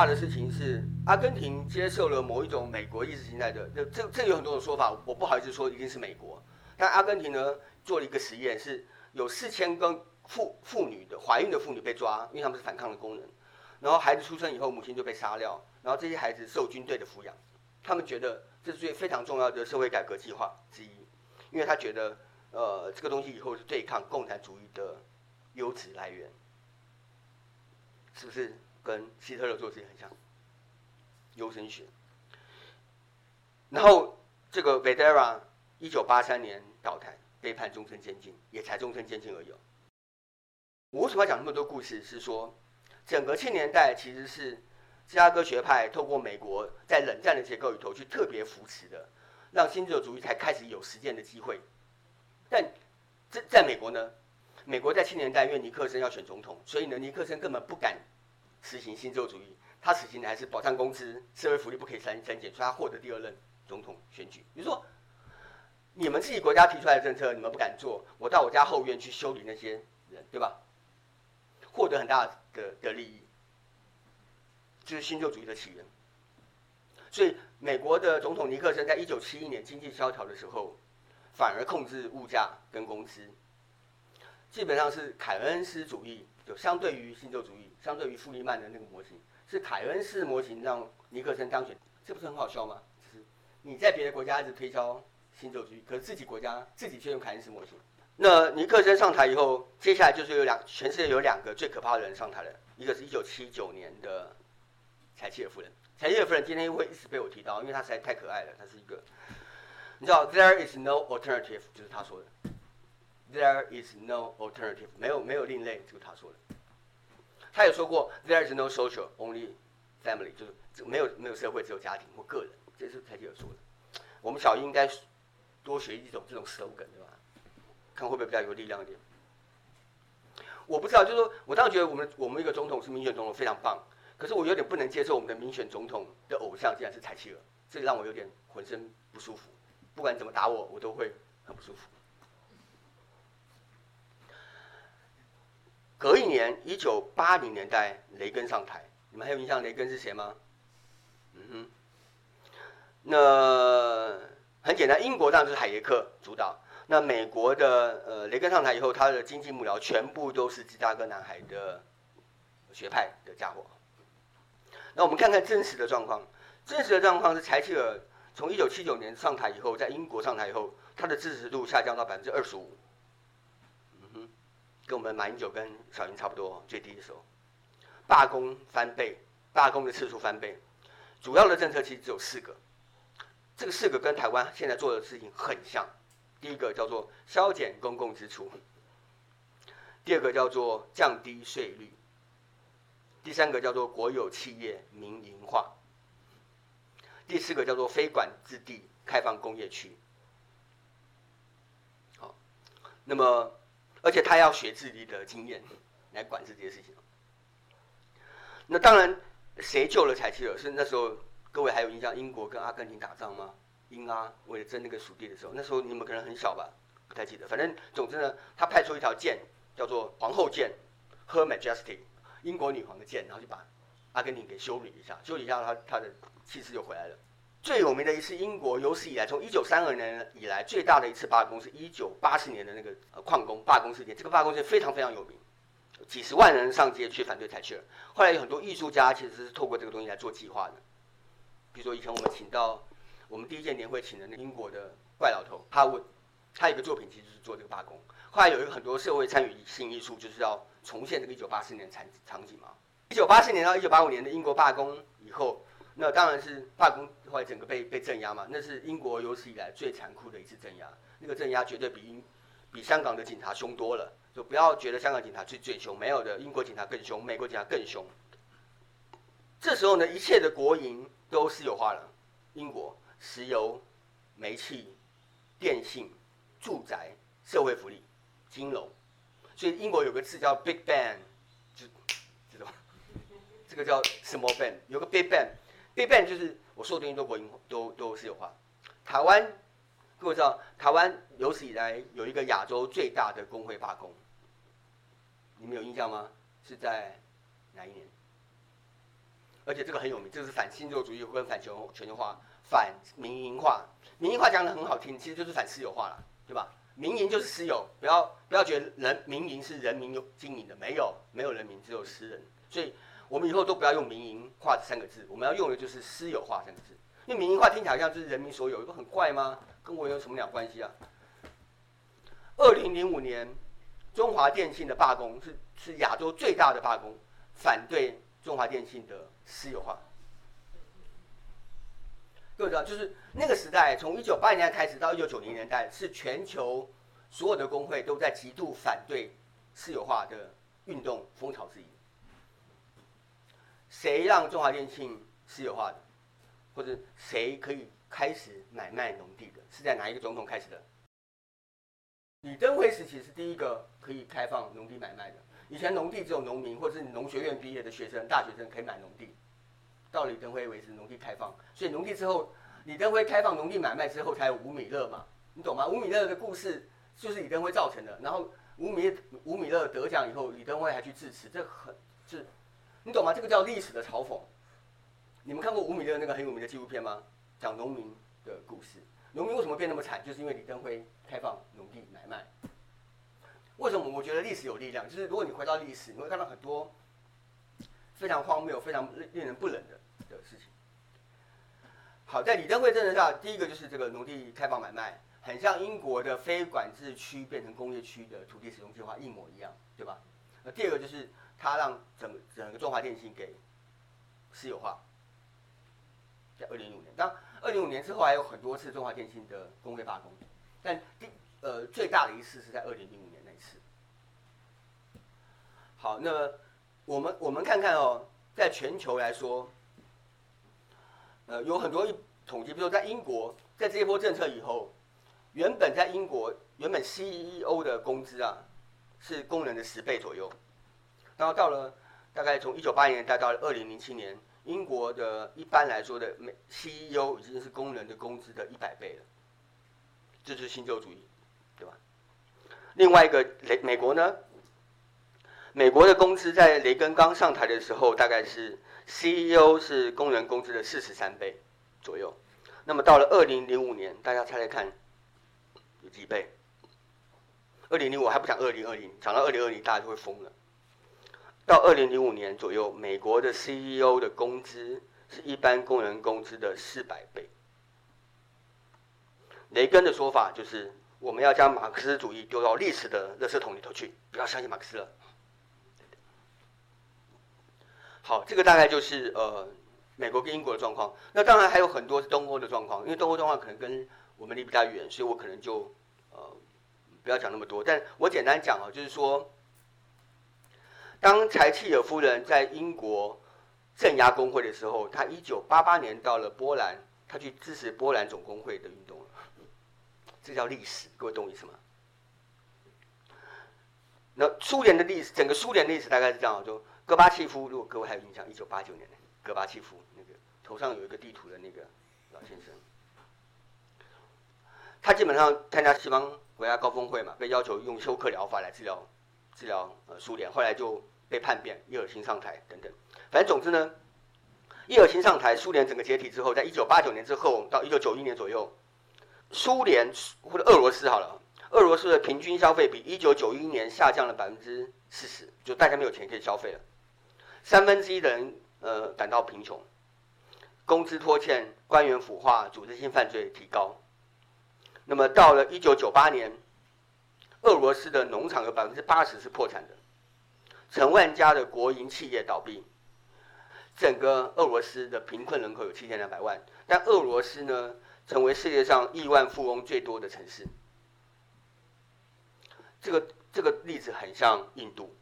大的事情是，阿根廷接受了某一种美国意识形态的，这这有很多种说法，我不好意思说一定是美国。但阿根廷呢做了一个实验，是有四千个妇妇女的怀孕的妇女被抓，因为他们是反抗的工人，然后孩子出生以后，母亲就被杀掉，然后这些孩子受军队的抚养，他们觉得这是最非常重要的社会改革计划之一，因为他觉得呃这个东西以后是对抗共产主义的优质来源，是不是？跟希特勒做事情很像，优生学。然后这个 Videla 一九八三年倒台，被判终身监禁，也才终身监禁而已。我为什么要讲那么多故事？是说，整个七年代其实是芝加哥学派透过美国在冷战的结构里头去特别扶持的，让新自由主义才开始有实践的机会。但在在美国呢，美国在七年代因为尼克森要选总统，所以呢尼克森根本不敢。实行新自由主义，他实行的还是保障工资、社会福利不可以删删减，所以他获得第二任总统选举。比如说，你们自己国家提出来的政策，你们不敢做，我到我家后院去修理那些人，对吧？获得很大的的利益，就是新自由主义的起源。所以，美国的总统尼克森在一九七一年经济萧条的时候，反而控制物价跟工资，基本上是凯恩斯主义。就相对于新旧主义，相对于富利曼的那个模型，是凯恩斯模型让尼克森当选，这不是很好笑吗？就是你在别的国家一直推销新自由主义，可是自己国家自己却用凯恩斯模型。那尼克森上台以后，接下来就是有两，全世界有两个最可怕的人上台了，一个是一九七九年的柴契尔夫人。柴契尔夫人今天会一直被我提到，因为她实在太可爱了，她是一个，你知道，There is no alternative，就是她说的。There is no alternative，没有没有另类，这个他说的。他有说过，There is no social, only family，就是没有没有社会，只有家庭或个人，这是柴契尔说的。我们小英应该多学一种这种 slogan，对吧？看会不会比较有力量一点。我不知道，就是说我当然觉得我们我们一个总统是民选总统非常棒，可是我有点不能接受我们的民选总统的偶像竟然是柴契尔，这让我有点浑身不舒服。不管怎么打我，我都会很不舒服。隔一年，一九八零年代，雷根上台，你们还有印象雷根是谁吗？嗯哼，那很简单，英国当然是海耶克主导。那美国的呃，雷根上台以后，他的经济幕僚全部都是芝加哥男孩的学派的家伙。那我们看看真实的状况，真实的状况是柴契尔从一九七九年上台以后，在英国上台以后，他的支持度下降到百分之二十五。跟我们马英九跟小英差不多，最低的时候，罢工翻倍，罢工的次数翻倍，主要的政策其实只有四个，这个四个跟台湾现在做的事情很像。第一个叫做削减公共支出，第二个叫做降低税率，第三个叫做国有企业民营化，第四个叫做非管制地开放工业区。好，那么。而且他要学自己的经验来管制这些事情。那当然，谁救了柴契尔？是那时候各位还有印象，英国跟阿根廷打仗吗？英阿为了争那个属地的时候，那时候你们可能很小吧，不太记得。反正总之呢，他派出一条舰，叫做皇后舰，Her Majesty，英国女皇的舰，然后就把阿根廷给修理一下，修理一下他他的气势就回来了。最有名的一次英国有史以来，从一九三二年以来最大的一次罢工，是一九八四年的那个呃矿工罢工事件。这个罢工事件非常非常有名，几十万人上街去反对柴契尔。后来有很多艺术家其实是透过这个东西来做计划的，比如说以前我们请到我们第一届年会请的那英国的怪老头哈文，他有一个作品其实是做这个罢工。后来有一个很多社会参与性艺术，就是要重现这个一九八四年场场景嘛。一九八四年到一九八五年的英国罢工以后。那当然是罢工，后来整个被被镇压嘛。那是英国有史以来最残酷的一次镇压，那个镇压绝对比英比香港的警察凶多了。就不要觉得香港警察最最凶，没有的，英国警察更凶，美国警察更凶。这时候呢，一切的国营都私有化了，英国石油、煤气、电信、住宅、社会福利、金融，所以英国有个字叫 Big Bang，就知道吗？这个叫 Small Bang，有个 Big Bang。Big Bang 就是我说的东西都国营都都私有化。台湾各位知道，台湾有史以来有一个亚洲最大的工会罢工，你们有印象吗？是在哪一年？而且这个很有名，这是反新自由主义跟反全全球化、反民营化。民营化讲得很好听，其实就是反私有化了，对吧？民营就是私有，不要不要觉得人民营是人民有经营的，没有没有人民，只有私人。所以我们以后都不要用民营化这三个字，我们要用的就是私有化三个字。因为民营化听起来好像就是人民所有，不很怪吗？跟我有什么鸟关系啊？二零零五年，中华电信的罢工是是亚洲最大的罢工，反对中华电信的私有化。各位知道，就是那个时代，从一九八零年代开始到一九九零年代，是全球所有的工会都在极度反对私有化的运动风潮之一。谁让中华电信私有化的，或者谁可以开始买卖农地的，是在哪一个总统开始的？李登辉时期是第一个可以开放农地买卖的。以前农地只有农民或者是农学院毕业的学生、大学生可以买农地。到李登辉为止，农地开放，所以农地之后，李登辉开放农地买卖之后，才有吴米勒嘛，你懂吗？吴米勒的故事就是李登辉造成的。然后吴米吴米勒得奖以后，李登辉还去致辞，这很是，你懂吗？这个叫历史的嘲讽。你们看过吴米勒那个很有名的纪录片吗？讲农民的故事。农民为什么变那么惨？就是因为李登辉开放农地买卖。为什么？我觉得历史有力量，就是如果你回到历史，你会看到很多非常荒谬、非常令人不忍的的事情。好，在李登辉政治下，第一个就是这个农地开放买卖，很像英国的非管制区变成工业区的土地使用计划一模一样，对吧？那第二个就是他让整整个中华电信给私有化，在二零零五年。当二零零五年之后还有很多次中华电信的工会罢工，但第呃最大的一次是在二零零五年那一次。好，那我们我们看看哦，在全球来说。呃，有很多一统计，比如说在英国，在这一波政策以后，原本在英国原本 CEO 的工资啊，是工人的十倍左右，然后到了大概从一九八零年代到了二零零七年，英国的一般来说的每 CEO 已经是工人的工资的一百倍了，这就是新旧主义，对吧？另外一个雷美国呢，美国的工资在雷根刚上台的时候大概是。CEO 是工人工资的四十三倍左右，那么到了二零零五年，大家猜猜看有几倍？二零零五还不讲二零二零，讲到二零二零大家就会疯了。到二零零五年左右，美国的 CEO 的工资是一般工人工资的四百倍。雷根的说法就是，我们要将马克思主义丢到历史的垃圾桶里头去，不要相信马克思了。好，这个大概就是呃，美国跟英国的状况。那当然还有很多是东欧的状况，因为东欧状况可能跟我们离比较远，所以我可能就呃不要讲那么多。但我简单讲啊，就是说，当柴契尔夫人在英国镇压工会的时候，她一九八八年到了波兰，她去支持波兰总工会的运动。这叫历史，各位懂我意思吗？那苏联的历史，整个苏联历史大概是这样，就。戈巴契夫，如果各位还有印象，一九八九年的戈巴契夫那个头上有一个地图的那个老先生，他基本上参加西方国家高峰会嘛，被要求用休克疗法来治疗治疗呃苏联，后来就被叛变，叶尔钦上台等等。反正总之呢，叶尔钦上台，苏联整个解体之后，在一九八九年之后到一九九一年左右，苏联或者俄罗斯好了，俄罗斯的平均消费比一九九一年下降了百分之四十，就大家没有钱可以消费了。三分之一的人，呃，感到贫穷，工资拖欠，官员腐化，组织性犯罪提高。那么到了一九九八年，俄罗斯的农场有百分之八十是破产的，成万家的国营企业倒闭，整个俄罗斯的贫困人口有七千两百万，但俄罗斯呢，成为世界上亿万富翁最多的城市。这个这个例子很像印度。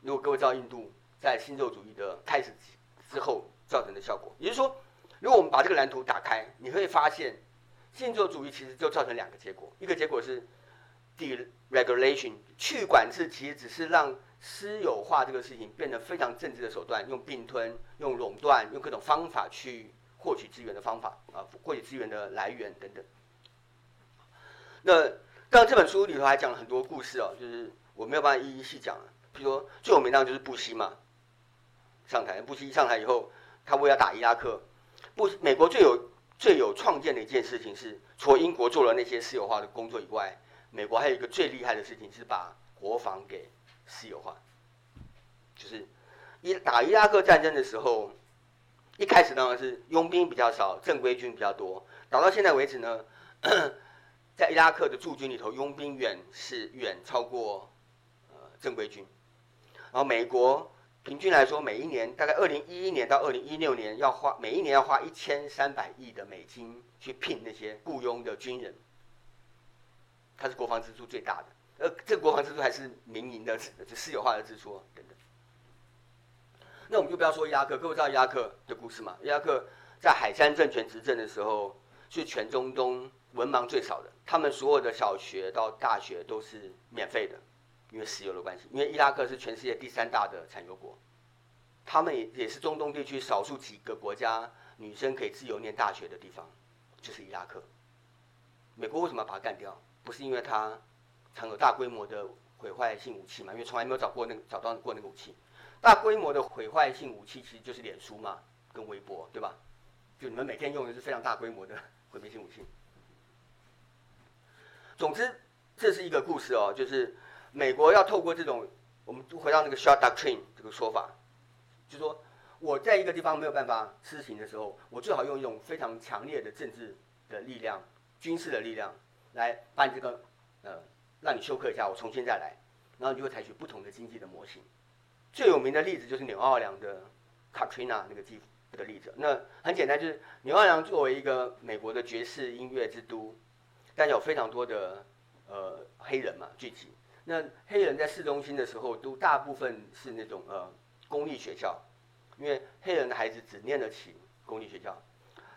如果各位知道印度在新自由主义的开始之后造成的效果，也就是说，如果我们把这个蓝图打开，你会发现，新自由主义其实就造成两个结果：一个结果是 deregulation 去管制，其实只是让私有化这个事情变得非常政治的手段，用并吞、用垄断、用各种方法去获取资源的方法啊，获取资源的来源等等。那当然这本书里头还讲了很多故事哦，就是我没有办法一一细讲。比如说最有名的就是布希嘛，上台，布希上台以后，他为了打伊拉克，布美国最有最有创建的一件事情是，除了英国做了那些私有化的工作以外，美国还有一个最厉害的事情是把国防给私有化，就是伊打伊拉克战争的时候，一开始当然是佣兵比较少，正规军比较多，打到现在为止呢，在伊拉克的驻军里头，佣兵远是远超过呃正规军，然后美国。平均来说，每一年大概二零一一年到二零一六年要花每一年要花一千三百亿的美金去聘那些雇佣的军人，它是国防支出最大的。呃，这个国防支出还是民营的、私有化的支出等等。那我们就不要说伊拉克，各位知道伊拉克的故事吗？伊拉克在海珊政权执政的时候，是全中东文盲最少的，他们所有的小学到大学都是免费的。因为石油的关系，因为伊拉克是全世界第三大的产油国，他们也也是中东地区少数几个国家女生可以自由念大学的地方，就是伊拉克。美国为什么要把它干掉？不是因为它藏有大规模的毁坏性武器嘛？因为从来没有找过那个找到过那个武器。大规模的毁坏性武器其实就是脸书嘛，跟微博，对吧？就你们每天用的是非常大规模的 毁灭性武器。总之，这是一个故事哦，就是。美国要透过这种，我们回到那个 shot doctrine 这个说法，就说我在一个地方没有办法施行的时候，我最好用一种非常强烈的政治的力量、军事的力量来把你这个呃让你休克一下，我重新再来，然后你就会采取不同的经济的模型。最有名的例子就是纽奥良的 Katrina 那个地的例子。那很简单，就是纽奥良作为一个美国的爵士音乐之都，但有非常多的呃黑人嘛聚集。那黑人在市中心的时候，都大部分是那种呃公立学校，因为黑人的孩子只念得起公立学校。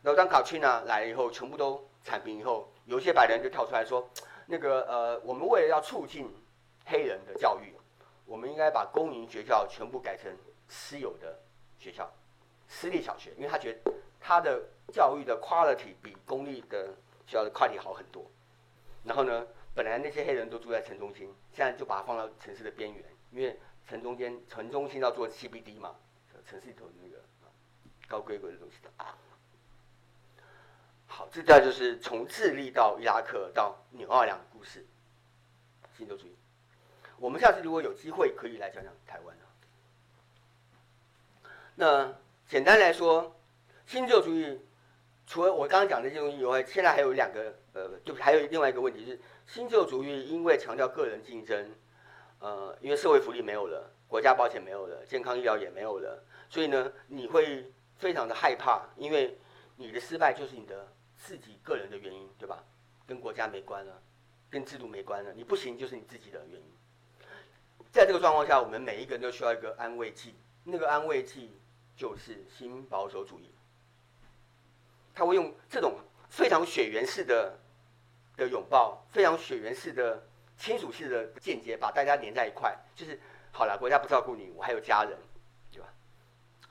然后当卡翠娜来了以后，全部都铲平以后，有些白人就跳出来说，那个呃，我们为了要促进黑人的教育，我们应该把公营学校全部改成私有的学校，私立小学，因为他觉得他的教育的 quality 比公立的学校的 quality 好很多。然后呢，本来那些黑人都住在城中心，现在就把它放到城市的边缘，因为城中间、城中心要做 CBD 嘛，城市里头那个高规格的东西的。好，这段就是从智利到伊拉克到纽奥良的故事。新洲主义，我们下次如果有机会可以来讲讲台湾。那简单来说，新自由主义除了我刚刚讲的这些东西以外，现在还有两个，呃，就还有另外一个问题是。新自由主义因为强调个人竞争，呃，因为社会福利没有了，国家保险没有了，健康医疗也没有了，所以呢，你会非常的害怕，因为你的失败就是你的自己个人的原因，对吧？跟国家没关了，跟制度没关了，你不行就是你自己的原因。在这个状况下，我们每一个人都需要一个安慰剂，那个安慰剂就是新保守主义，他会用这种非常血缘式的。的拥抱，非常血缘式的、亲属式的间接，把大家连在一块，就是好了。国家不照顾你，我还有家人，对吧？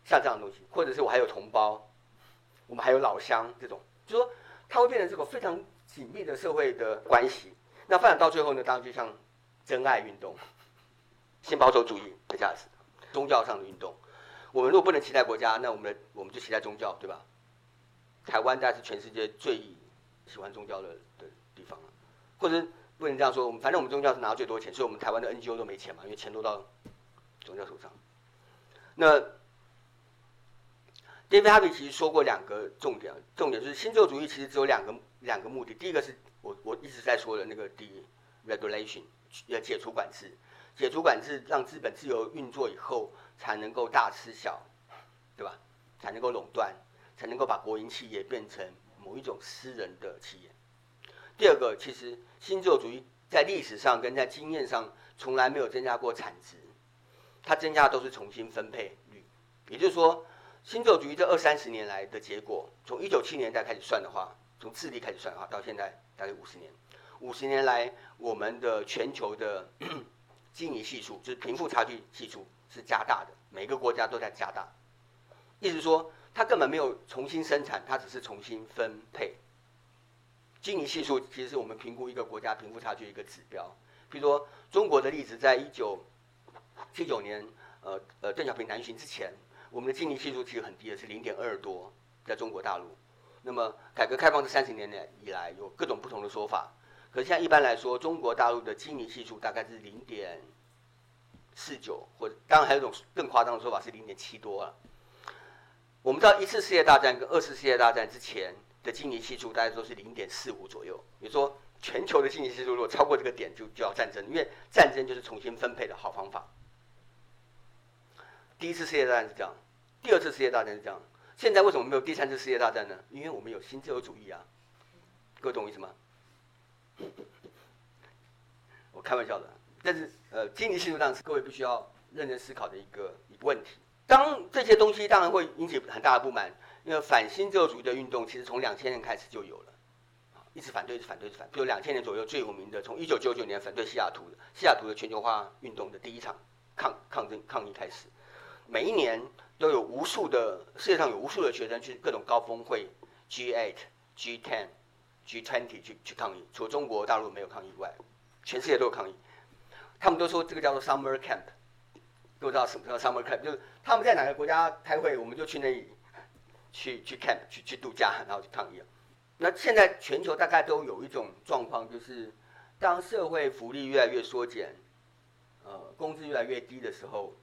像这样的东西，或者是我还有同胞，我们还有老乡，这种，就说它会变成这个非常紧密的社会的关系。那发展到最后呢，当然就像真爱运动、新保守主义的价值、宗教上的运动。我们如果不能期待国家，那我们我们就期待宗教，对吧？台湾大概是全世界最喜欢宗教的的。地方了，或者不能这样说，我们反正我们宗教是拿最多钱，所以我们台湾的 NGO 都没钱嘛，因为钱都到宗教手上。那 David Harvey 其实说过两个重点，重点就是新自由主义其实只有两个两个目的，第一个是我我一直在说的那个 deregulation，要解除管制，解除管制让资本自由运作以后，才能够大吃小，对吧？才能够垄断，才能够把国营企业变成某一种私人的企业。第二个，其实新自由主义在历史上跟在经验上从来没有增加过产值，它增加的都是重新分配率。也就是说，新自由主义这二三十年来的结果，从一九七年代开始算的话，从智利开始算的话，到现在大概五十年，五十年来我们的全球的 经济系数，就是贫富差距系数是加大的，每个国家都在加大。意思说，它根本没有重新生产，它只是重新分配。经济系数其实是我们评估一个国家贫富差距一个指标。比如说中国的例子，在一九七九年，呃呃邓小平南巡之前，我们的经济系数其实很低的，是零点二多，在中国大陆。那么改革开放这三十年来以来，有各种不同的说法。可是现在一般来说，中国大陆的基尼系数大概是零点四九，或者当然还有一种更夸张的说法是零点七多了。我们知道一次世界大战跟二次世界大战之前的基尼系数大概都是零点四五左右。也就说，全球的基尼系数如果超过这个点，就就要战争，因为战争就是重新分配的好方法。第一次世界大战是这样，第二次世界大战是这样。现在为什么没有第三次世界大战呢？因为我们有新自由主义啊，各位懂我意思吗？我开玩笑的，但是呃，经济系数上是各位必须要认真思考的一个一个问题。当这些东西当然会引起很大的不满，因为反新自由主义的运动其实从两千年开始就有了，一直反对，一直反对，一直反对。比如两千年左右最有名的，从一九九九年反对西雅图的西雅图的全球化运动的第一场抗抗争抗议开始，每一年。都有无数的世界上有无数的学生去各种高峰会，G8、G10、G20 去去抗议，除了中国大陆没有抗议外，全世界都有抗议。他们都说这个叫做 Summer Camp，都知道什么叫 Summer Camp，就是他们在哪个国家开会，我们就去那里去去 camp 去去度假，然后去抗议。那现在全球大概都有一种状况，就是当社会福利越来越缩减，呃，工资越来越低的时候。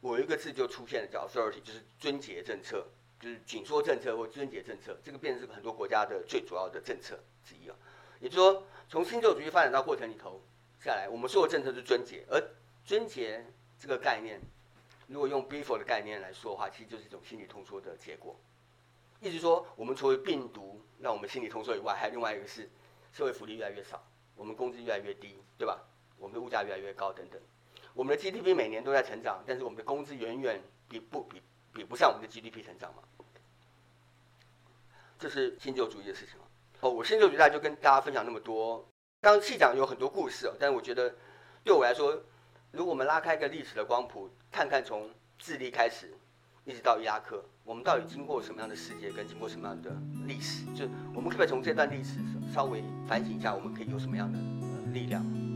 我一个字就出现了，叫 austerity，就是尊节政策，就是紧缩政策或尊节政策，这个变成是很多国家的最主要的政策之一啊。也就是说，从新自主义发展到过程里头下来，我们所有政策是尊节，而尊节这个概念，如果用 Biffle 的概念来说的话，其实就是一种心理通缩的结果。意思说，我们除了病毒让我们心理通缩以外，还有另外一个是社会福利越来越少，我们工资越来越低，对吧？我们的物价越来越高等等。我们的 GDP 每年都在成长，但是我们的工资远远比不比比不上我们的 GDP 成长嘛？这是新旧主义的事情哦，我新旧主义就跟大家分享那么多。刚刚细讲有很多故事哦，但是我觉得对我来说，如果我们拉开一个历史的光谱，看看从智利开始一直到伊拉克，我们到底经过什么样的世界，跟经过什么样的历史？就我们可不可以从这段历史稍微反省一下，我们可以有什么样的力量？